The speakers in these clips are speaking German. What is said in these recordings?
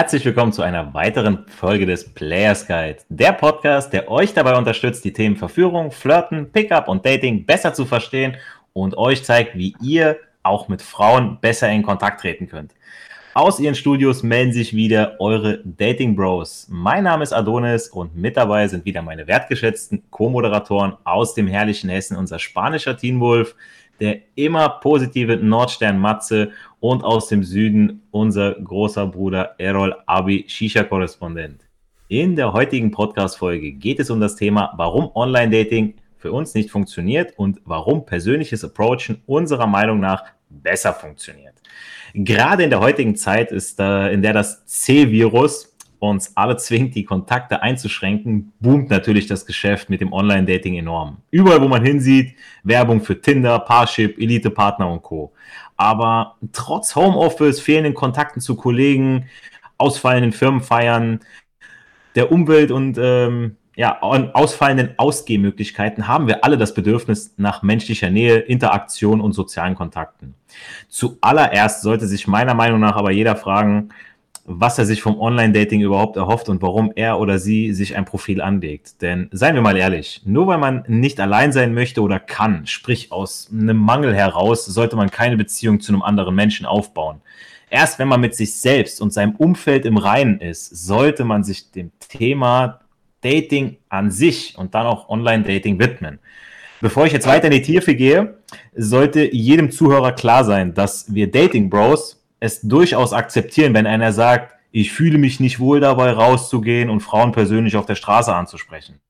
Herzlich willkommen zu einer weiteren Folge des Players Guide, der Podcast, der euch dabei unterstützt, die Themen Verführung, Flirten, Pickup und Dating besser zu verstehen und euch zeigt, wie ihr auch mit Frauen besser in Kontakt treten könnt. Aus ihren Studios melden sich wieder eure Dating Bros. Mein Name ist Adonis und mit dabei sind wieder meine wertgeschätzten Co-Moderatoren aus dem herrlichen Hessen, unser spanischer Teen Wolf, der immer positive Nordstern Matze und aus dem Süden unser großer Bruder Errol Abi, Shisha-Korrespondent. In der heutigen Podcast-Folge geht es um das Thema, warum Online-Dating für uns nicht funktioniert und warum persönliches Approachen unserer Meinung nach besser funktioniert. Gerade in der heutigen Zeit ist, äh, in der das C-Virus uns alle zwingt, die Kontakte einzuschränken, boomt natürlich das Geschäft mit dem Online-Dating enorm. Überall, wo man hinsieht, Werbung für Tinder, Parship, Elite-Partner und Co. Aber trotz Homeoffice, fehlenden Kontakten zu Kollegen, ausfallenden Firmenfeiern, der Umwelt und ähm, ja, ausfallenden Ausgehmöglichkeiten haben wir alle das Bedürfnis nach menschlicher Nähe, Interaktion und sozialen Kontakten. Zuallererst sollte sich meiner Meinung nach aber jeder fragen, was er sich vom Online-Dating überhaupt erhofft und warum er oder sie sich ein Profil anlegt. Denn seien wir mal ehrlich, nur weil man nicht allein sein möchte oder kann, sprich aus einem Mangel heraus, sollte man keine Beziehung zu einem anderen Menschen aufbauen. Erst wenn man mit sich selbst und seinem Umfeld im Reinen ist, sollte man sich dem Thema Dating an sich und dann auch Online-Dating widmen. Bevor ich jetzt weiter in die Tiefe gehe, sollte jedem Zuhörer klar sein, dass wir Dating Bros es durchaus akzeptieren, wenn einer sagt, ich fühle mich nicht wohl dabei, rauszugehen und Frauen persönlich auf der Straße anzusprechen.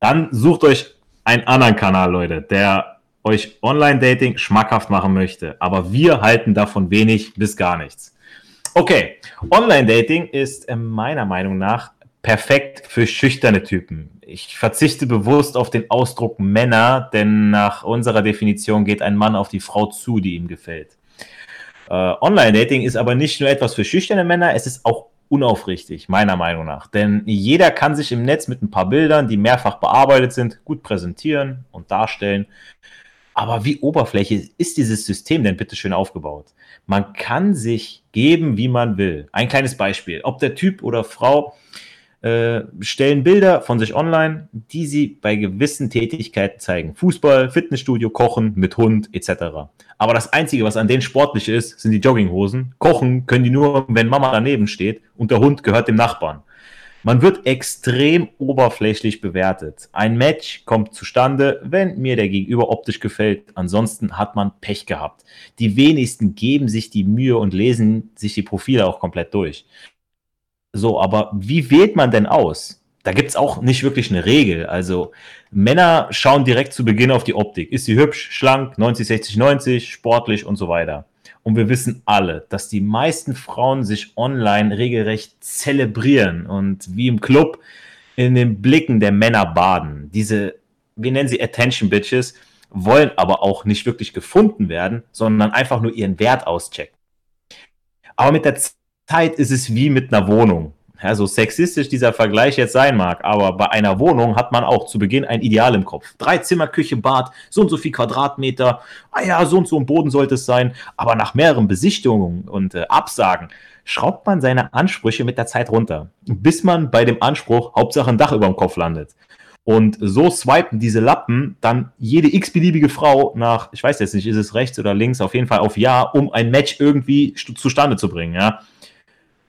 Dann sucht euch einen anderen Kanal, Leute, der euch Online-Dating schmackhaft machen möchte. Aber wir halten davon wenig bis gar nichts. Okay, Online-Dating ist meiner Meinung nach perfekt für schüchterne Typen. Ich verzichte bewusst auf den Ausdruck Männer, denn nach unserer Definition geht ein Mann auf die Frau zu, die ihm gefällt. Äh, Online-Dating ist aber nicht nur etwas für schüchterne Männer, es ist auch unaufrichtig, meiner Meinung nach. Denn jeder kann sich im Netz mit ein paar Bildern, die mehrfach bearbeitet sind, gut präsentieren und darstellen. Aber wie oberflächlich ist dieses System denn bitte schön aufgebaut? Man kann sich geben, wie man will. Ein kleines Beispiel. Ob der Typ oder Frau äh, stellen Bilder von sich online, die sie bei gewissen Tätigkeiten zeigen. Fußball, Fitnessstudio, Kochen mit Hund etc. Aber das Einzige, was an denen sportlich ist, sind die Jogginghosen. Kochen können die nur, wenn Mama daneben steht und der Hund gehört dem Nachbarn. Man wird extrem oberflächlich bewertet. Ein Match kommt zustande, wenn mir der Gegenüber optisch gefällt. Ansonsten hat man Pech gehabt. Die wenigsten geben sich die Mühe und lesen sich die Profile auch komplett durch. So, aber wie wählt man denn aus? Da gibt es auch nicht wirklich eine Regel. Also Männer schauen direkt zu Beginn auf die Optik. Ist sie hübsch, schlank, 90, 60, 90, sportlich und so weiter. Und wir wissen alle, dass die meisten Frauen sich online regelrecht zelebrieren und wie im Club in den Blicken der Männer baden. Diese, wir nennen sie Attention Bitches, wollen aber auch nicht wirklich gefunden werden, sondern einfach nur ihren Wert auschecken. Aber mit der Zeit ist es wie mit einer Wohnung. Ja, so sexistisch dieser Vergleich jetzt sein mag, aber bei einer Wohnung hat man auch zu Beginn ein Ideal im Kopf. Drei Zimmer, Küche, Bad, so und so viel Quadratmeter, ah ja, so und so ein Boden sollte es sein. Aber nach mehreren Besichtigungen und äh, Absagen schraubt man seine Ansprüche mit der Zeit runter, bis man bei dem Anspruch Hauptsache ein Dach über dem Kopf landet. Und so swipen diese Lappen dann jede x-beliebige Frau nach, ich weiß jetzt nicht, ist es rechts oder links, auf jeden Fall auf Ja, um ein Match irgendwie zustande zu bringen, ja.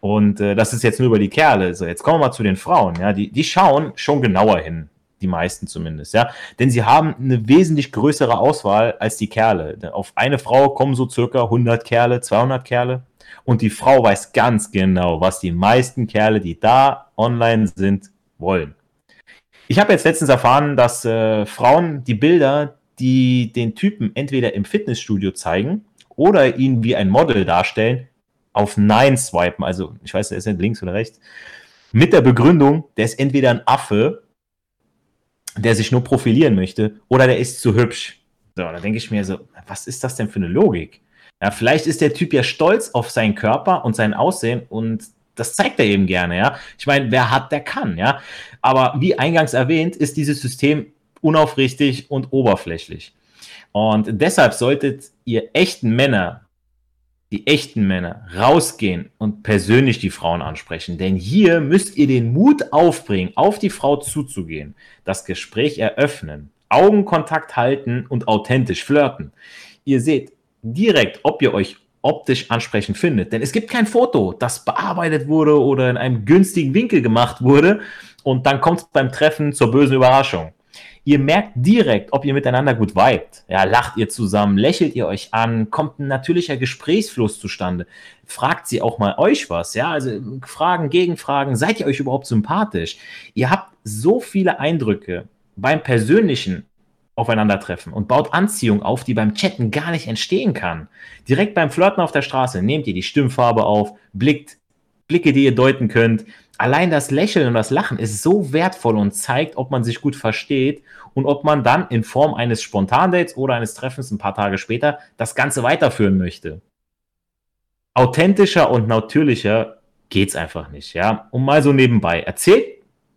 Und äh, das ist jetzt nur über die Kerle. So, jetzt kommen wir mal zu den Frauen. Ja, die, die schauen schon genauer hin, die meisten zumindest. Ja, denn sie haben eine wesentlich größere Auswahl als die Kerle. Auf eine Frau kommen so circa 100 Kerle, 200 Kerle. Und die Frau weiß ganz genau, was die meisten Kerle, die da online sind, wollen. Ich habe jetzt letztens erfahren, dass äh, Frauen die Bilder, die den Typen entweder im Fitnessstudio zeigen oder ihn wie ein Model darstellen, auf Nein swipen, also ich weiß, der ist nicht links oder rechts, mit der Begründung, der ist entweder ein Affe, der sich nur profilieren möchte, oder der ist zu hübsch. So, da denke ich mir so, was ist das denn für eine Logik? Ja, vielleicht ist der Typ ja stolz auf seinen Körper und sein Aussehen und das zeigt er eben gerne, ja. Ich meine, wer hat, der kann, ja. Aber wie eingangs erwähnt, ist dieses System unaufrichtig und oberflächlich. Und deshalb solltet ihr echten Männer die echten Männer, rausgehen und persönlich die Frauen ansprechen. Denn hier müsst ihr den Mut aufbringen, auf die Frau zuzugehen, das Gespräch eröffnen, Augenkontakt halten und authentisch flirten. Ihr seht direkt, ob ihr euch optisch ansprechend findet. Denn es gibt kein Foto, das bearbeitet wurde oder in einem günstigen Winkel gemacht wurde und dann kommt es beim Treffen zur bösen Überraschung. Ihr merkt direkt, ob ihr miteinander gut vibet. Ja, lacht ihr zusammen, lächelt ihr euch an, kommt ein natürlicher Gesprächsfluss zustande. Fragt sie auch mal euch was, ja, also Fragen, Gegenfragen, seid ihr euch überhaupt sympathisch? Ihr habt so viele Eindrücke beim persönlichen Aufeinandertreffen und baut Anziehung auf, die beim Chatten gar nicht entstehen kann. Direkt beim Flirten auf der Straße nehmt ihr die Stimmfarbe auf, blickt, Blicke, die ihr deuten könnt. Allein das Lächeln und das Lachen ist so wertvoll und zeigt, ob man sich gut versteht und ob man dann in Form eines Spontandates oder eines Treffens ein paar Tage später das Ganze weiterführen möchte. Authentischer und natürlicher geht's einfach nicht, ja. Und mal so nebenbei. Erzählt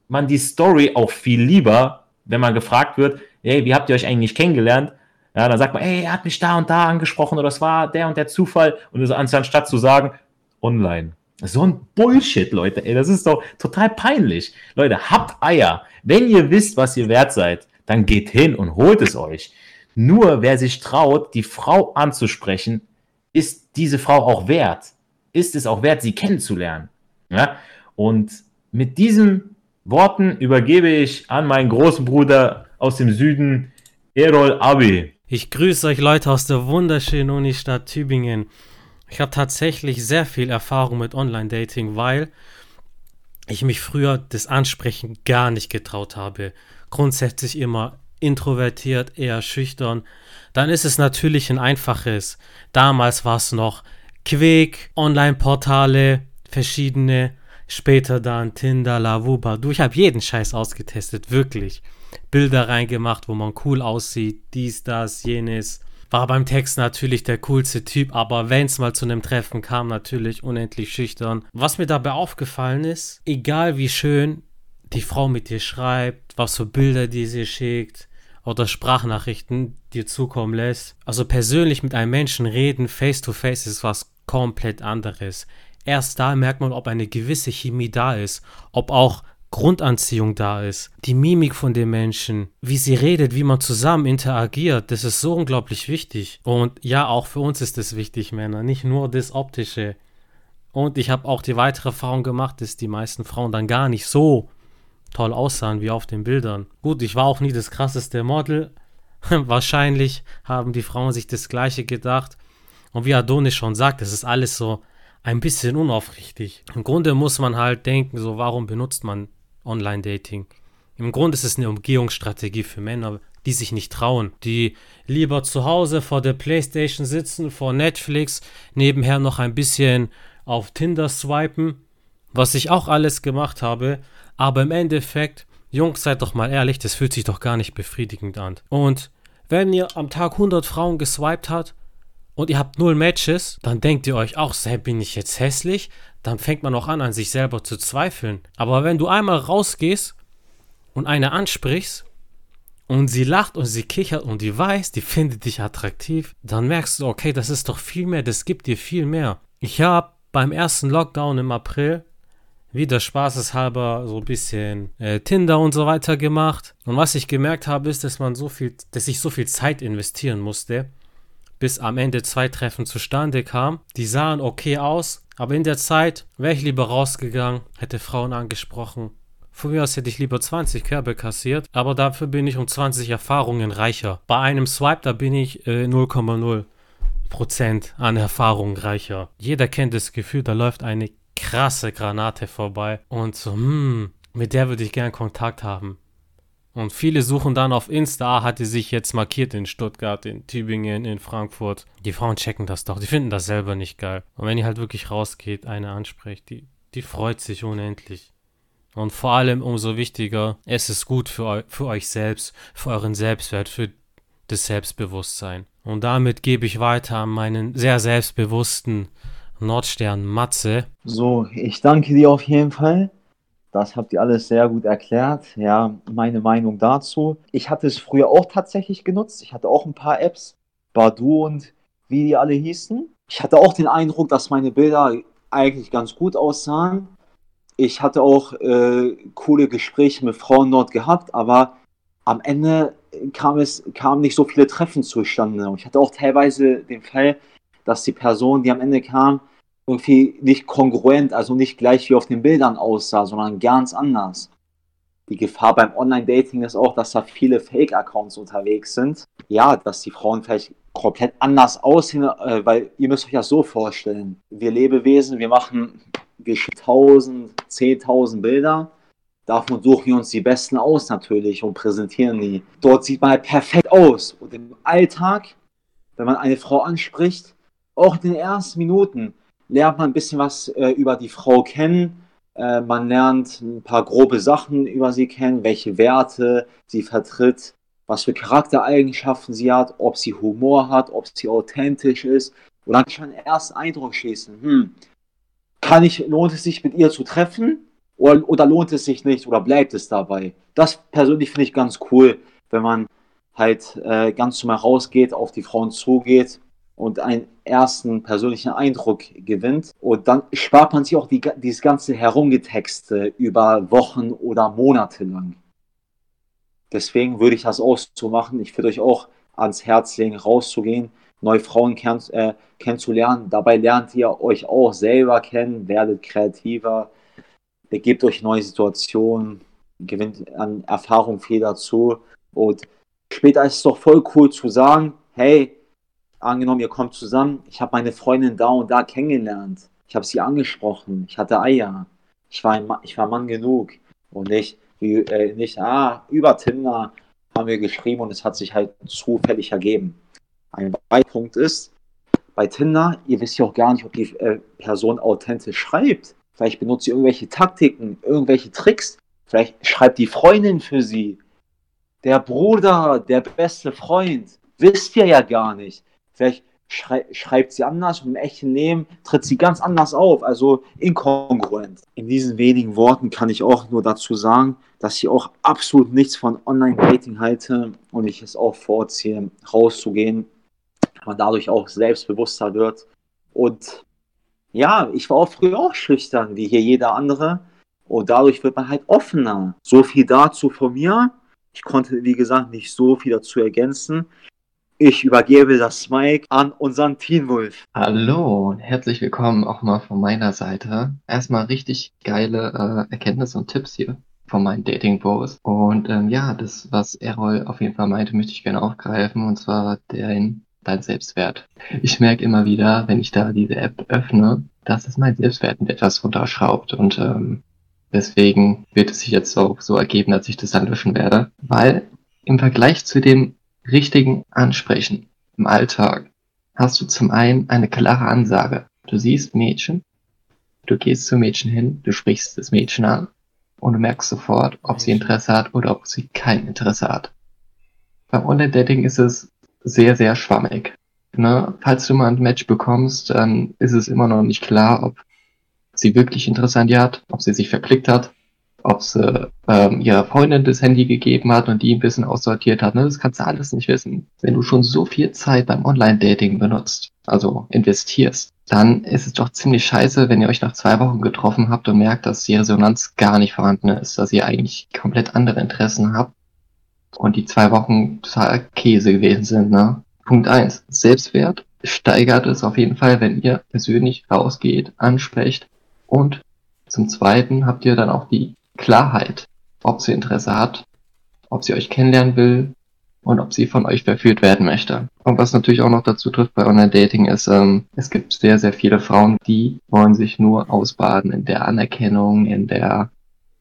man die Story auch viel lieber, wenn man gefragt wird, hey, wie habt ihr euch eigentlich kennengelernt? Ja, dann sagt man, ey, er hat mich da und da angesprochen oder es war der und der Zufall. Und anstatt zu sagen, online. So ein Bullshit, Leute. Ey, das ist doch total peinlich. Leute, habt Eier. Wenn ihr wisst, was ihr wert seid, dann geht hin und holt es euch. Nur wer sich traut, die Frau anzusprechen, ist diese Frau auch wert. Ist es auch wert, sie kennenzulernen. Ja? Und mit diesen Worten übergebe ich an meinen großen Bruder aus dem Süden, Erol Abi. Ich grüße euch Leute aus der wunderschönen Unistadt Tübingen. Ich habe tatsächlich sehr viel Erfahrung mit Online-Dating, weil ich mich früher das Ansprechen gar nicht getraut habe. Grundsätzlich immer introvertiert, eher schüchtern. Dann ist es natürlich ein einfaches. Damals war es noch Quick, Online-Portale, verschiedene Später dann Tinder, Lavuba. Du, ich habe jeden Scheiß ausgetestet, wirklich. Bilder reingemacht, wo man cool aussieht, dies, das, jenes. War beim Text natürlich der coolste Typ, aber wenn es mal zu einem Treffen kam, natürlich unendlich schüchtern. Was mir dabei aufgefallen ist, egal wie schön die Frau mit dir schreibt, was für Bilder die sie schickt oder Sprachnachrichten dir zukommen lässt. Also persönlich mit einem Menschen reden, face to face, ist was komplett anderes. Erst da merkt man, ob eine gewisse Chemie da ist, ob auch Grundanziehung da ist, die Mimik von den Menschen, wie sie redet, wie man zusammen interagiert, das ist so unglaublich wichtig. Und ja, auch für uns ist das wichtig, Männer, nicht nur das Optische. Und ich habe auch die weitere Erfahrung gemacht, dass die meisten Frauen dann gar nicht so toll aussahen wie auf den Bildern. Gut, ich war auch nie das krasseste Model. Wahrscheinlich haben die Frauen sich das gleiche gedacht. Und wie Adonis schon sagt, das ist alles so ein bisschen unaufrichtig. Im Grunde muss man halt denken, so warum benutzt man Online-Dating? Im Grunde ist es eine Umgehungsstrategie für Männer, die sich nicht trauen, die lieber zu Hause vor der Playstation sitzen, vor Netflix, nebenher noch ein bisschen auf Tinder swipen, was ich auch alles gemacht habe, aber im Endeffekt, Jungs, seid doch mal ehrlich, das fühlt sich doch gar nicht befriedigend an. Und wenn ihr am Tag 100 Frauen geswiped habt, und ihr habt null Matches, dann denkt ihr euch auch, sei, bin ich jetzt hässlich? Dann fängt man auch an, an sich selber zu zweifeln. Aber wenn du einmal rausgehst und eine ansprichst und sie lacht und sie kichert und die weiß, die findet dich attraktiv, dann merkst du, okay, das ist doch viel mehr, das gibt dir viel mehr. Ich habe beim ersten Lockdown im April wieder spaßeshalber so ein bisschen äh, Tinder und so weiter gemacht. Und was ich gemerkt habe, ist, dass man so viel, dass ich so viel Zeit investieren musste bis am Ende zwei Treffen zustande kamen. Die sahen okay aus, aber in der Zeit wäre ich lieber rausgegangen, hätte Frauen angesprochen. Von mir aus hätte ich lieber 20 Körbe kassiert, aber dafür bin ich um 20 Erfahrungen reicher. Bei einem Swipe, da bin ich äh, 0,0 Prozent an Erfahrung reicher. Jeder kennt das Gefühl, da läuft eine krasse Granate vorbei und so, hm, mit der würde ich gern Kontakt haben. Und viele suchen dann auf Insta, ah, hat die sich jetzt markiert in Stuttgart, in Tübingen, in Frankfurt. Die Frauen checken das doch, die finden das selber nicht geil. Und wenn ihr halt wirklich rausgeht, eine anspricht, die, die freut sich unendlich. Und vor allem umso wichtiger, es ist gut für, eu für euch selbst, für euren Selbstwert, für das Selbstbewusstsein. Und damit gebe ich weiter an meinen sehr selbstbewussten Nordstern Matze. So, ich danke dir auf jeden Fall. Das habt ihr alles sehr gut erklärt. Ja, meine Meinung dazu. Ich hatte es früher auch tatsächlich genutzt. Ich hatte auch ein paar Apps, Badu und wie die alle hießen. Ich hatte auch den Eindruck, dass meine Bilder eigentlich ganz gut aussahen. Ich hatte auch äh, coole Gespräche mit Frauen dort gehabt, aber am Ende kam es kamen nicht so viele Treffen zustande. Und ich hatte auch teilweise den Fall, dass die Person, die am Ende kam, irgendwie nicht kongruent, also nicht gleich wie auf den Bildern aussah, sondern ganz anders. Die Gefahr beim Online-Dating ist auch, dass da viele Fake-Accounts unterwegs sind. Ja, dass die Frauen vielleicht komplett anders aussehen, äh, weil ihr müsst euch das so vorstellen. Wir Lebewesen, wir machen wir 1000, 10.000 Bilder. Davon suchen wir uns die besten aus natürlich und präsentieren die. Dort sieht man halt perfekt aus. Und im Alltag, wenn man eine Frau anspricht, auch in den ersten Minuten lernt man ein bisschen was äh, über die Frau kennen. Äh, man lernt ein paar grobe Sachen über sie kennen, welche Werte sie vertritt, was für Charaktereigenschaften sie hat, ob sie Humor hat, ob sie authentisch ist. Und dann kann ich einen ersten Eindruck schießen. Hm, kann ich, lohnt es sich mit ihr zu treffen oder, oder lohnt es sich nicht oder bleibt es dabei? Das persönlich finde ich ganz cool, wenn man halt äh, ganz normal rausgeht, auf die Frauen zugeht und einen ersten persönlichen Eindruck gewinnt. Und dann spart man sich auch die, dieses ganze Herumgetexte über Wochen oder Monate lang. Deswegen würde ich das auch so machen. Ich würde euch auch ans Herz legen, rauszugehen, neue Frauen kenn äh, kennenzulernen. Dabei lernt ihr euch auch selber kennen, werdet kreativer, gebt euch neue Situationen, gewinnt an Erfahrung viel dazu. Und später ist es doch voll cool zu sagen, hey, angenommen, ihr kommt zusammen, ich habe meine Freundin da und da kennengelernt. Ich habe sie angesprochen, ich hatte Eier. Ich war, ein, ich war Mann genug. Und nicht, wie, äh, nicht, ah, über Tinder haben wir geschrieben und es hat sich halt zufällig ergeben. Ein Punkt ist, bei Tinder, ihr wisst ja auch gar nicht, ob die äh, Person authentisch schreibt. Vielleicht benutzt sie irgendwelche Taktiken, irgendwelche Tricks. Vielleicht schreibt die Freundin für sie. Der Bruder, der beste Freund. Wisst ihr ja gar nicht. Vielleicht schrei schreibt sie anders und im echten Leben tritt sie ganz anders auf, also inkongruent. In diesen wenigen Worten kann ich auch nur dazu sagen, dass ich auch absolut nichts von Online-Dating halte und ich es auch vorziehe, rauszugehen, man dadurch auch selbstbewusster wird. Und ja, ich war auch früher auch schüchtern, wie hier jeder andere. Und dadurch wird man halt offener. So viel dazu von mir. Ich konnte, wie gesagt, nicht so viel dazu ergänzen. Ich übergebe das Mike an unseren Teen Wolf. Hallo und herzlich willkommen auch mal von meiner Seite. Erstmal richtig geile äh, Erkenntnisse und Tipps hier von meinen Dating Bros. Und ähm, ja, das, was Errol auf jeden Fall meinte, möchte ich gerne aufgreifen. Und zwar den, dein Selbstwert. Ich merke immer wieder, wenn ich da diese App öffne, dass es mein Selbstwert etwas runterschraubt. Und ähm, deswegen wird es sich jetzt auch so ergeben, dass ich das dann löschen werde. Weil im Vergleich zu dem richtigen Ansprechen im Alltag hast du zum einen eine klare Ansage. Du siehst Mädchen, du gehst zum Mädchen hin, du sprichst das Mädchen an und du merkst sofort, ob sie Interesse hat oder ob sie kein Interesse hat. Beim Online-Dating ist es sehr, sehr schwammig. Ne? Falls du mal ein Match bekommst, dann ist es immer noch nicht klar, ob sie wirklich Interesse an dir hat, ob sie sich verklickt hat ob sie ähm, ihrer Freundin das Handy gegeben hat und die ein bisschen aussortiert hat. Ne? Das kannst du alles nicht wissen. Wenn du schon so viel Zeit beim Online-Dating benutzt, also investierst, dann ist es doch ziemlich scheiße, wenn ihr euch nach zwei Wochen getroffen habt und merkt, dass die Resonanz gar nicht vorhanden ist, dass ihr eigentlich komplett andere Interessen habt und die zwei Wochen total Käse gewesen sind. Ne? Punkt eins: Selbstwert steigert es auf jeden Fall, wenn ihr persönlich rausgeht, ansprecht und zum Zweiten habt ihr dann auch die Klarheit, ob sie Interesse hat, ob sie euch kennenlernen will und ob sie von euch verführt werden möchte. Und was natürlich auch noch dazu trifft bei Online-Dating ist, ähm, es gibt sehr, sehr viele Frauen, die wollen sich nur ausbaden in der Anerkennung, in der,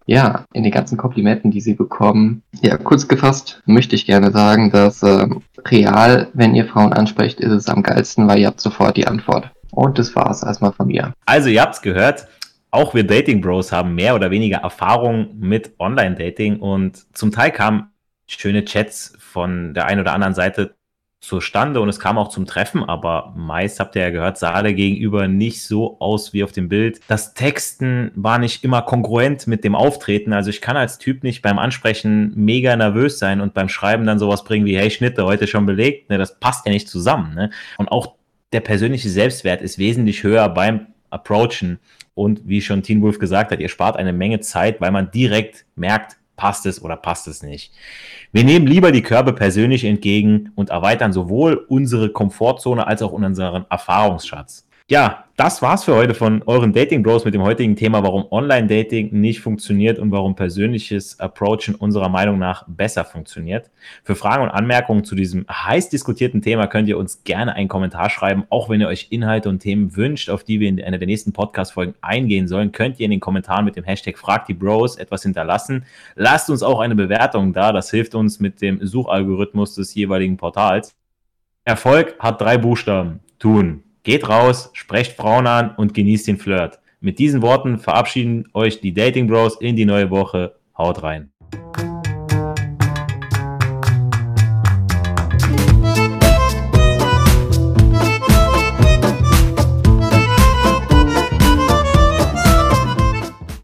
ja, in den ganzen Komplimenten, die sie bekommen. Ja, kurz gefasst möchte ich gerne sagen, dass ähm, real, wenn ihr Frauen ansprecht, ist es am geilsten, weil ihr habt sofort die Antwort. Und das war's erstmal von mir. Also, ihr habt's gehört auch wir Dating Bros haben mehr oder weniger Erfahrung mit Online-Dating und zum Teil kamen schöne Chats von der einen oder anderen Seite zustande und es kam auch zum Treffen, aber meist habt ihr ja gehört, sah der Gegenüber nicht so aus wie auf dem Bild. Das Texten war nicht immer kongruent mit dem Auftreten. Also ich kann als Typ nicht beim Ansprechen mega nervös sein und beim Schreiben dann sowas bringen wie, hey, Schnitte heute schon belegt. Ne, das passt ja nicht zusammen. Ne? Und auch der persönliche Selbstwert ist wesentlich höher beim Approachen. Und wie schon Teen Wolf gesagt hat, ihr spart eine Menge Zeit, weil man direkt merkt, passt es oder passt es nicht. Wir nehmen lieber die Körbe persönlich entgegen und erweitern sowohl unsere Komfortzone als auch unseren Erfahrungsschatz. Ja, das war's für heute von euren Dating Bros mit dem heutigen Thema, warum Online-Dating nicht funktioniert und warum persönliches Approachen unserer Meinung nach besser funktioniert. Für Fragen und Anmerkungen zu diesem heiß diskutierten Thema könnt ihr uns gerne einen Kommentar schreiben. Auch wenn ihr euch Inhalte und Themen wünscht, auf die wir in einer der nächsten Podcast-Folgen eingehen sollen, könnt ihr in den Kommentaren mit dem Hashtag Frag die Bros etwas hinterlassen. Lasst uns auch eine Bewertung da. Das hilft uns mit dem Suchalgorithmus des jeweiligen Portals. Erfolg hat drei Buchstaben. Tun. Geht raus, sprecht Frauen an und genießt den Flirt. Mit diesen Worten verabschieden euch die Dating Bros in die neue Woche. Haut rein.